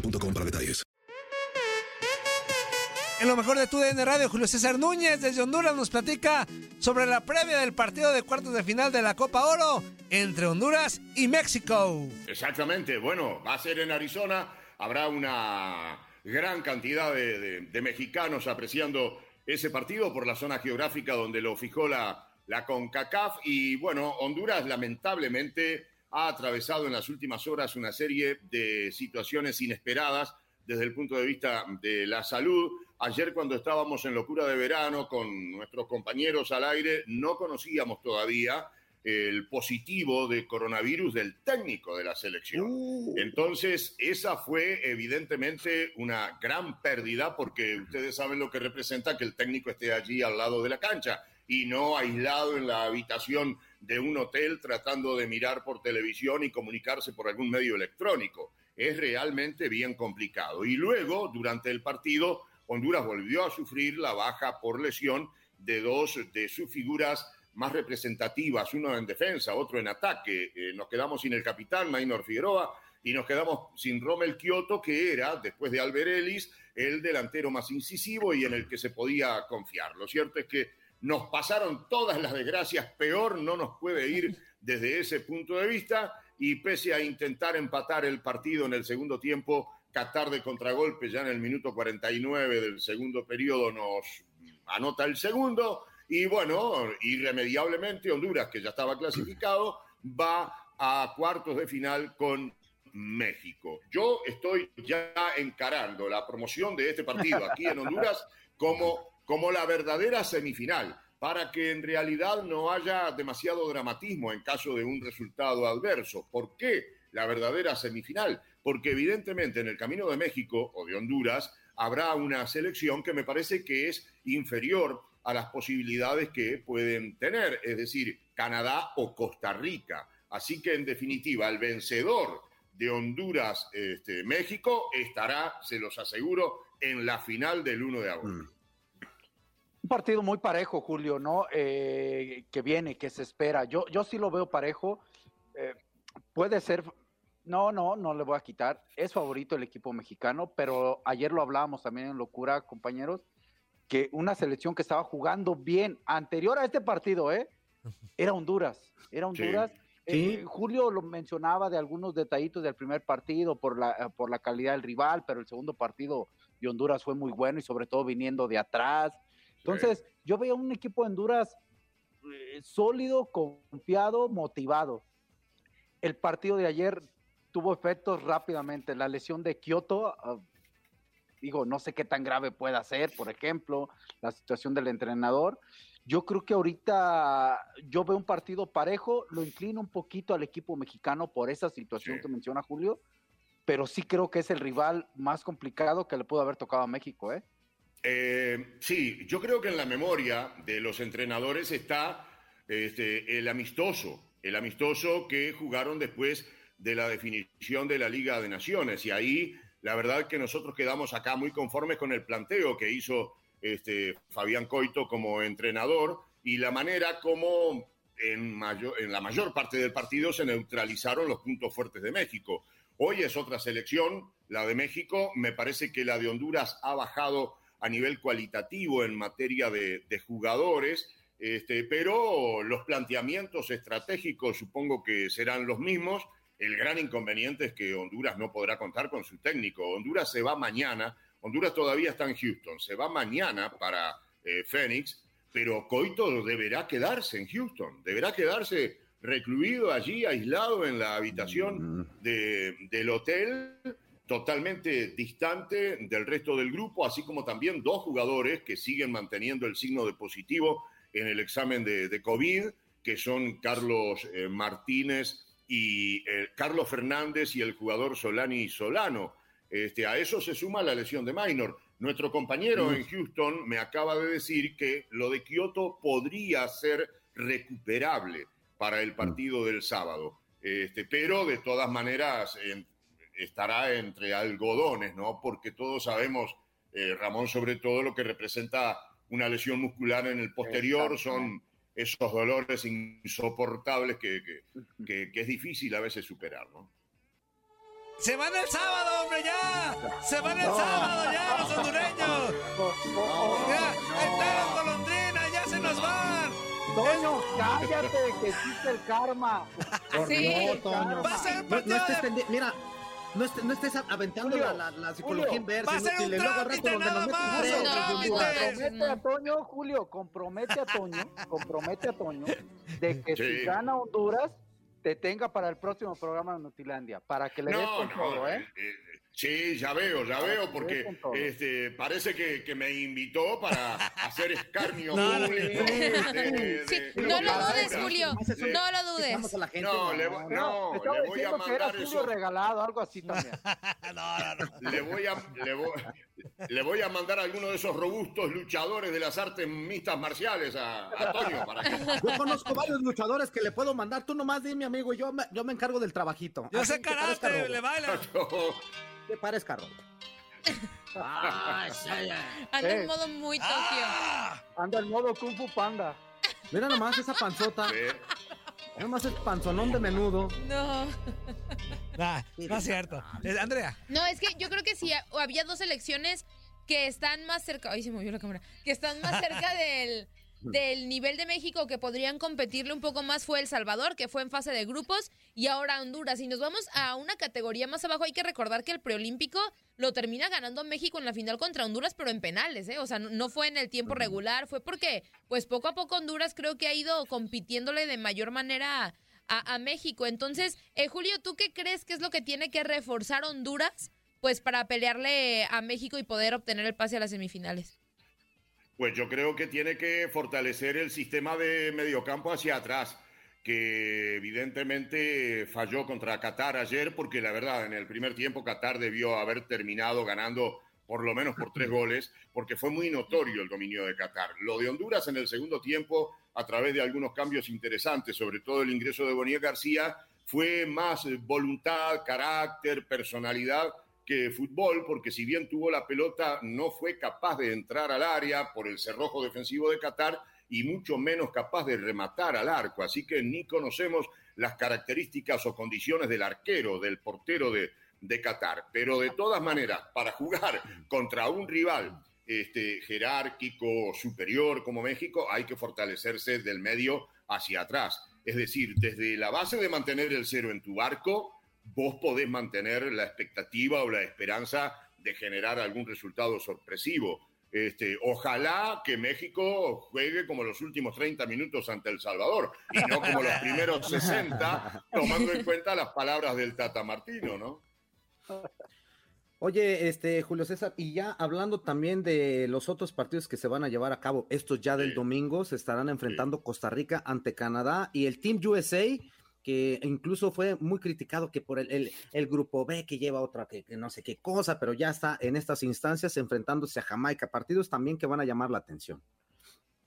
boostmobile.com para detalles. En lo mejor de tu DN Radio, Julio César Núñez desde Honduras nos platica sobre la previa del partido de cuartos de final de la Copa Oro entre Honduras y México. Exactamente, bueno, va a ser en Arizona, habrá una gran cantidad de, de- de mexicanos apreciando ese partido por la zona geográfica donde lo fijó la, la CONCACAF y bueno, Honduras lamentablemente ha atravesado en las últimas horas una serie de situaciones inesperadas desde el punto de vista de la salud. Ayer cuando estábamos en locura de verano con nuestros compañeros al aire, no conocíamos todavía el positivo de coronavirus del técnico de la selección. Entonces, esa fue evidentemente una gran pérdida porque ustedes saben lo que representa que el técnico esté allí al lado de la cancha y no aislado en la habitación de un hotel tratando de mirar por televisión y comunicarse por algún medio electrónico. Es realmente bien complicado. Y luego, durante el partido, Honduras volvió a sufrir la baja por lesión de dos de sus figuras más representativas, uno en defensa, otro en ataque. Eh, nos quedamos sin el capitán Maynor Figueroa y nos quedamos sin Rommel Kioto, que era, después de Alberelis, el delantero más incisivo y en el que se podía confiar. Lo cierto es que nos pasaron todas las desgracias, peor no nos puede ir desde ese punto de vista y pese a intentar empatar el partido en el segundo tiempo, Qatar de contragolpe ya en el minuto 49 del segundo periodo nos anota el segundo y bueno, irremediablemente Honduras, que ya estaba clasificado, va a cuartos de final con México. Yo estoy ya encarando la promoción de este partido aquí en Honduras como, como la verdadera semifinal, para que en realidad no haya demasiado dramatismo en caso de un resultado adverso. ¿Por qué la verdadera semifinal? Porque evidentemente en el camino de México o de Honduras habrá una selección que me parece que es inferior a las posibilidades que pueden tener, es decir, Canadá o Costa Rica. Así que en definitiva, el vencedor de Honduras, este, México, estará, se los aseguro, en la final del 1 de agosto. Un partido muy parejo, Julio, ¿no? Eh, que viene, que se espera. Yo, yo sí lo veo parejo. Eh, puede ser. No, no, no le voy a quitar. Es favorito el equipo mexicano, pero ayer lo hablábamos también en locura, compañeros, que una selección que estaba jugando bien anterior a este partido, ¿eh? Era Honduras. Era Honduras. Sí. Eh, Julio lo mencionaba de algunos detallitos del primer partido por la, por la calidad del rival, pero el segundo partido de Honduras fue muy bueno y sobre todo viniendo de atrás. Entonces, yo veía un equipo de Honduras eh, sólido, confiado, motivado. El partido de ayer tuvo efectos rápidamente. La lesión de Kioto, ah, digo, no sé qué tan grave pueda ser, por ejemplo, la situación del entrenador. Yo creo que ahorita yo veo un partido parejo, lo inclino un poquito al equipo mexicano por esa situación que menciona Julio, pero sí creo que es el rival más complicado que le pudo haber tocado a México, ¿eh? Eh, sí, yo creo que en la memoria de los entrenadores está este, el amistoso, el amistoso que jugaron después de la definición de la Liga de Naciones. Y ahí, la verdad que nosotros quedamos acá muy conformes con el planteo que hizo este, Fabián Coito como entrenador y la manera como en, mayor, en la mayor parte del partido se neutralizaron los puntos fuertes de México. Hoy es otra selección, la de México. Me parece que la de Honduras ha bajado a nivel cualitativo en materia de, jugadores, este, pero los planteamientos estratégicos supongo que serán los mismos. El gran inconveniente es que Honduras no podrá contar con su técnico. Honduras se va mañana, Honduras todavía está en Houston, se va mañana para eh, Phoenix, pero Coito deberá quedarse en Houston, deberá quedarse recluido allí, aislado en la habitación mm. del hotel totalmente distante del resto del grupo, así como también dos jugadores que siguen manteniendo el signo de positivo en el examen de, COVID, que son Carlos eh, Martínez y eh, Carlos Fernández y el jugador Solani Solano. Este, a eso se suma la lesión de Minor. Nuestro compañero en Houston me acaba de decir que lo de Kioto podría ser recuperable para el partido del sábado. Este, pero de todas maneras, estará entre algodones, ¿no? Porque todos sabemos, eh, Ramón, sobre todo lo que representa una lesión muscular en el posterior, son esos dolores insoportables que, que, que, es difícil a veces superar, ¿no? ¡Se van el sábado, hombre, ya! ¡Se van el sábado, ya, los hondureños! ¡Ya! ¡Están golondrinas, ya se nos van! Toño, cállate, que existe el karma. sí. Toño. Va a ser no, no estés Mira, no, estés, no estés aventando la, la, la, psicología Julio, inversa. Va a ser un trámite nada más. compromete a Toño, Julio, compromete a Toño, compromete a Toño de que si gana Honduras, te tenga para el próximo programa de Nutilandia, para que le des con todo, ¿eh? Sí, ya veo, ya veo, porque este, parece que, que, me invitó para hacer escarnio no, No, lo dudes, Julio, no lo dudes. No, le, no, no, le voy a mandar eso. regalado, algo así también. no, no, no. Le voy a, le voy, le voy a mandar a alguno de esos robustos luchadores de las artes mixtas marciales a, a Toño. Para que... Yo conozco varios luchadores que le puedo mandar. Tú nomás dime, amigo, y yo me, yo me encargo del trabajito. Yo sé karate, le baila. Te parezca. Ah, Anda en modo muy Tokio. Ah. Anda en modo Kung Fu Panda. Mira nomás esa panzota. Mira nomás el panzonón de menudo. No. no es cierto. Andrea. No, es que yo creo que si había dos elecciones que están más cerca. Ay, se movió la cámara. Que están más cerca del del nivel de México que podrían competirle un poco más fue El Salvador, que fue en fase de grupos, y ahora Honduras. Y nos vamos a una categoría más abajo, hay que recordar que el preolímpico lo termina ganando México en la final contra Honduras, pero en penales, ¿eh? O sea, no fue en el tiempo regular, fue porque, pues poco a poco Honduras creo que ha ido compitiéndole de mayor manera a, a México. Entonces, eh, Julio, ¿tú qué crees que es lo que tiene que reforzar Honduras? Pues para pelearle a México y poder obtener el pase a las semifinales. Pues yo creo que tiene que fortalecer el sistema de mediocampo hacia atrás, que evidentemente falló contra Qatar ayer, porque la verdad, en el primer tiempo Qatar debió haber terminado ganando por lo menos por tres goles, porque fue muy notorio el dominio de Qatar. Lo de Honduras en el segundo tiempo, a través de algunos cambios interesantes, sobre todo el ingreso de Bonilla García, fue más voluntad, carácter, personalidad que fútbol, porque si bien tuvo la pelota, no fue capaz de entrar al área por el cerrojo defensivo de Qatar y mucho menos capaz de rematar al arco. Así que ni conocemos las características o condiciones del arquero, del portero de, Qatar. Pero de todas maneras, para jugar contra un rival este, jerárquico, superior como México, hay que fortalecerse del medio hacia atrás. Es decir, desde la base de mantener el cero en tu arco, vos podés mantener la expectativa o la esperanza de generar algún resultado sorpresivo. Este, ojalá que México juegue como los últimos 30 minutos ante El Salvador y no como los primeros 60, tomando en cuenta las palabras del Tata Martino, ¿no? Oye, este Julio César, y ya hablando también de los otros partidos que se van a llevar a cabo, estos ya del domingo se estarán enfrentando Costa Rica ante Canadá y el Team USA, que incluso fue muy criticado que por el, el, grupo B que lleva otra que, no sé qué cosa, pero ya está en estas instancias enfrentándose a Jamaica, partidos también que van a llamar la atención.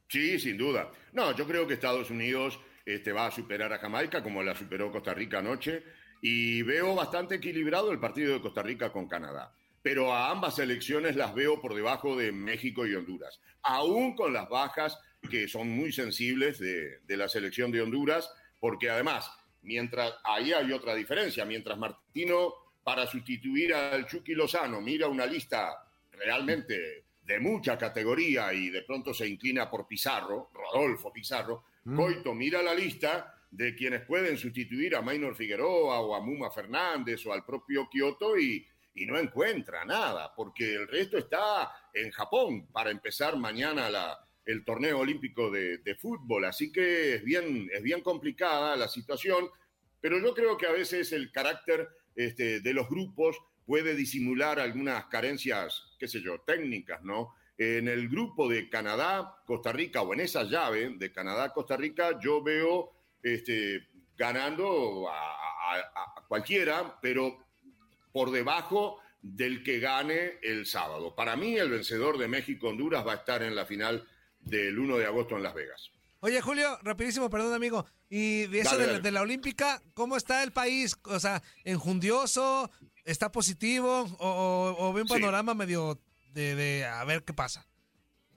Sí, sin duda. No, yo creo que Estados Unidos este, va a superar a Jamaica como la superó Costa Rica anoche y veo bastante equilibrado el partido de Costa Rica con Canadá. Pero a ambas selecciones las veo por debajo de México y Honduras, aún con las bajas que son muy sensibles de, la selección de Honduras, porque además, mientras ahí hay otra diferencia, mientras Martino para sustituir al Chucky Lozano mira una lista realmente de mucha categoría y de pronto se inclina por Pizarro, Rodolfo Pizarro, mm. Coito mira la lista de quienes pueden sustituir a Maynor Figueroa o a Muma Fernández o al propio Kioto y, y no encuentra nada, porque el resto está en Japón para empezar mañana la, el torneo olímpico de, fútbol. Así que es bien, es bien complicada la situación, pero yo creo que a veces el carácter este, de los grupos puede disimular algunas carencias, qué sé yo, técnicas, ¿no? En el grupo de Canadá, Costa Rica, o en esa llave de Canadá, Costa Rica, yo veo este, ganando a, cualquiera, pero por debajo del que gane el sábado. Para mí, el vencedor de México-Honduras va a estar en la final del 1 de agosto en Las Vegas. Oye, Julio, rapidísimo, perdón, amigo. Y de eso de, la Olímpica, ¿cómo está el país? O sea, ¿enjundioso? ¿Está positivo? ¿O, ve un panorama medio de, a ver qué pasa?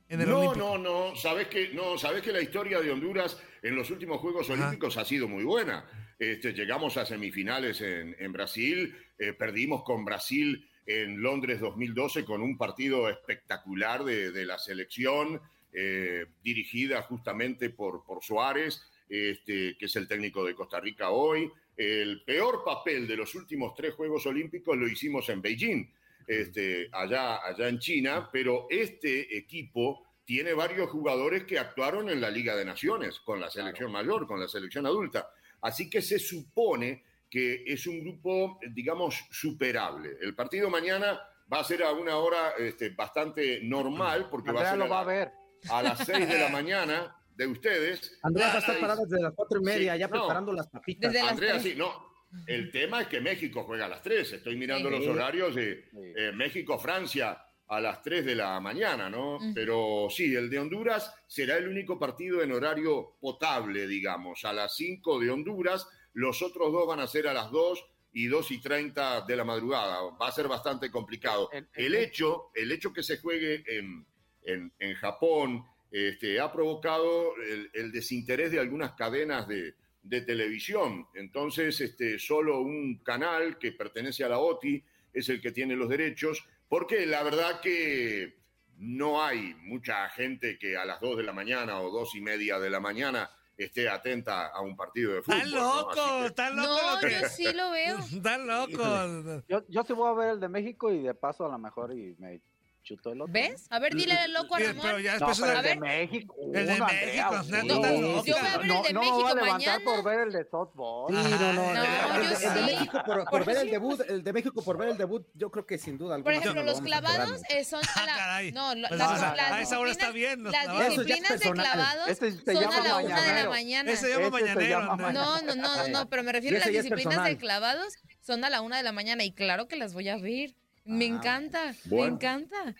no, no, no. Sabes que no, sabes que la historia de Honduras en los últimos Juegos Olímpicos ha sido muy buena. Este, llegamos a semifinales en, Brasil, eh, perdimos con Brasil en Londres 2012 con un partido espectacular de, la selección, eh, dirigida justamente por, por Suárez, este, que es el técnico de Costa Rica hoy. El peor papel de los últimos tres Juegos Olímpicos lo hicimos en Beijing este, allá, allá en China, pero este equipo tiene varios jugadores que actuaron en la Liga de Naciones, con la selección mayor, con la selección adulta. Así que se supone que es un grupo, digamos, superable. El partido mañana va a ser a una hora este, bastante normal, porque va a ser lo va a, ver. A las seis de la mañana de ustedes. Andrea va a estar parada desde las cuatro y media, ya preparando las papitas. Andrea, sí, no, el tema es que México juega a las 3. Estoy mirando los horarios de eh, México-Francia a las 3 de la mañana, ¿no? Pero sí, el de Honduras será el único partido en horario potable, digamos, a las 5 de Honduras. Los otros dos van a ser a las 2 y 2 y 30 de la madrugada. Va a ser bastante complicado. El hecho, el hecho que se juegue en, en, Japón este, ha provocado el desinterés de algunas cadenas de, de televisión. Entonces, este, solo un canal que pertenece a la OTI es el que tiene los derechos, porque la verdad que no hay mucha gente que a las 2 de la mañana o dos y media de la mañana esté atenta a un partido de fútbol. ¡Están loco! ¡Están loco! No, yo sí lo veo. ¡Están loco! Yo, yo sí voy a ver el de México y de paso a lo mejor y me chutó el otro. ¿Ves? A ver, dile al loco a Ramón. Pero ya después no, pero el de México. El de México. No, yo voy a ver el de México no, no mañana. por ver el de softball. Sí, no, no, el, de México por, ver el debut, el de México por ver el debut, yo creo que sin duda alguna. Por ejemplo, los clavados son a la, no, a esa hora está bien. Las disciplinas de clavados son a la una de la mañana. Ese llama mañanero. No, no, no, no, pero me refiero a las disciplinas de clavados son a la una de la mañana y claro que las voy a ver. Me encanta, me encanta.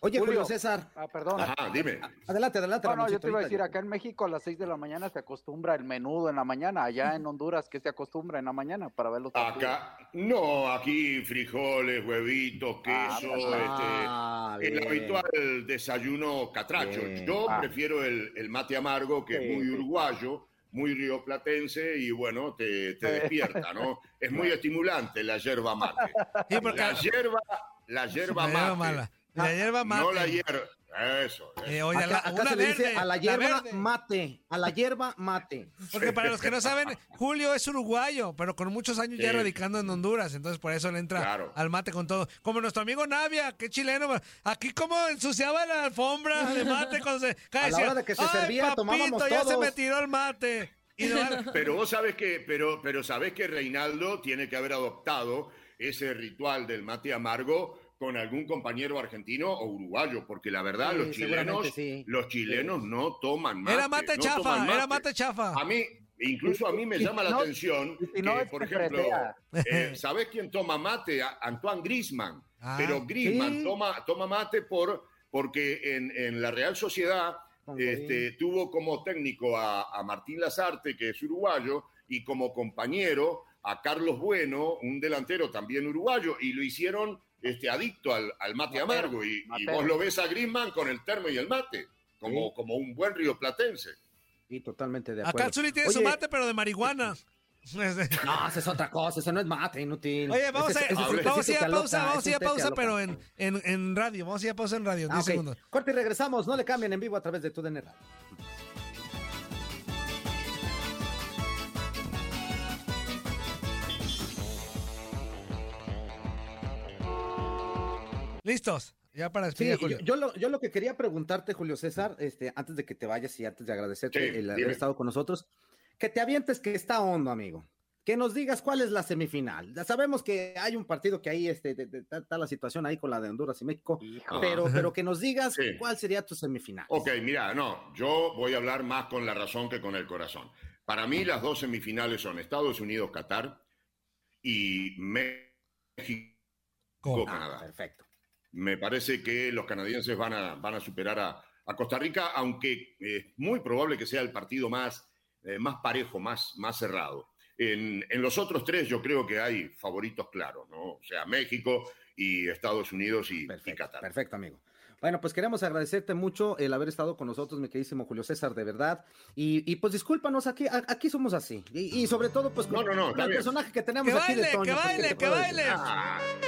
Oye, Julio, César. Ah, perdón. Ajá, dime. Adelante, adelante. No, no, yo te iba a decir, acá en México a las 6 de la mañana se acostumbra el menudo en la mañana. Allá en Honduras, ¿qué se acostumbra en la mañana para ver los Acá, no, aquí frijoles, huevitos, ah, queso, ah, este, el habitual desayuno catracho. Yo ah. prefiero el, el, mate amargo, que es muy uruguayo muy rioplatense y bueno, te, te despierta, ¿no? Es muy estimulante la yerba mate. La yerba, la yerba mate. La hierba mate. No la hierba, Eso. Eh, oye, Acá, la- acá una se le dice verde, a la hierba mate, a la hierba mate. Porque para los que no saben, Julio es uruguayo, pero con muchos años ya radicando en Honduras, entonces por eso le entra Claro. al mate con todo. Como nuestro amigo Navia, que chileno, aquí como ensuciaba la alfombra de mate cuando se A la hora de que se "Ay, servía, papito, tomábamos ya se todos". me tiró el mate. Y no- Pero vos sabés que, pero, pero sabés que Reinaldo tiene que haber adoptado ese ritual del mate amargo con algún compañero argentino o uruguayo, porque la verdad Sí, los chilenos, sí. los chilenos no toman mate. era mate no chafa, toman era mate chafa. A mí, incluso a mí me Y- y llama la no- atención que, no por ejemplo, eh, ¿sabés quién toma mate? Antoine Griezmann. Ah, Pero Griezmann sí. toma, toma mate por, porque en, en la Real Sociedad este, tuvo como técnico a, a Martín Lazarte, que es uruguayo, y como compañero a Carlos Bueno, un delantero también uruguayo, y lo hicieron este, adicto al, al mate amargo. Y, vos lo ves a Griezmann con el termo y el mate, como, Sí. como un buen rioplatense. Sí, totalmente de acuerdo. Acá Zuli tiene su mate, pero de marihuana. No, esa es otra cosa, eso no es mate, inútil. Oye, vamos Ese- a, ese vamos ir a pausa, aloca, vamos a ir a pausa, pero en, en, en radio, vamos a ir a pausa en radio, 10 Ah, segundos. Corte y regresamos, no le cambien en vivo a través de tu DN Radio. Listos, ya para Sí, despedir yo, Julio. yo lo, yo lo que quería preguntarte, Julio César, este, antes de que te vayas y antes de agradecerte Sí, el haber dime. estado con nosotros, que te avientes que está hondo, amigo. Que nos digas cuál es la semifinal. Ya sabemos que hay un partido que ahí este, de- de- está, está la situación ahí con la de Honduras y México, Hijo. pero, pero que nos digas Sí. cuál sería tu semifinal. Ok, mira, no, yo voy a hablar más con la razón que con el corazón. Para mí las dos semifinales son Estados Unidos-Qatar y México-Canadá. Ah, perfecto. Me parece que los canadienses van a, van a superar a, a Costa Rica, aunque es muy probable que sea el partido más, eh, más parejo, más, más cerrado. En, en los otros tres yo creo que hay favoritos claros, ¿no? O sea, México y Estados Unidos y, y Perfecto, Qatar. perfecto, amigo. Bueno, pues queremos agradecerte mucho el haber estado con nosotros, mi queridísimo Julio César, de verdad. Y, y pues discúlpanos, aquí, a- aquí somos así. Y, y sobre todo, pues con, No, no, no, el bien. personaje que tenemos ¡Que aquí de baile, Toño. que pues, ¿qué baile, que decir? baile!